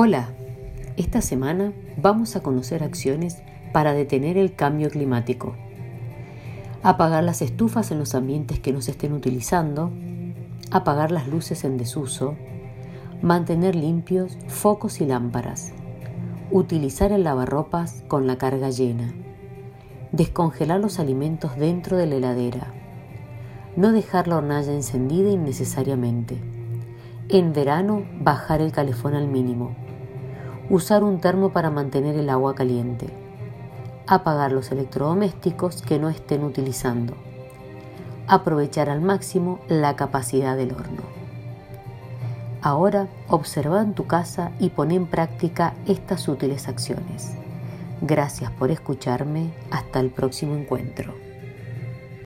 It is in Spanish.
Hola, esta semana vamos a conocer acciones para detener el cambio climático. Apagar las estufas en los ambientes que no se estén utilizando, apagar las luces en desuso, mantener limpios focos y lámparas, utilizar el lavarropas con la carga llena, descongelar los alimentos dentro de la heladera, no dejar la hornalla encendida innecesariamente, en verano bajar el calefón al mínimo, Usar un termo para mantener el agua caliente. Apagar los electrodomésticos que no estén utilizando. Aprovechar al máximo la capacidad del horno. Ahora observa en tu casa y pon en práctica estas útiles acciones. Gracias por escucharme. Hasta el próximo encuentro.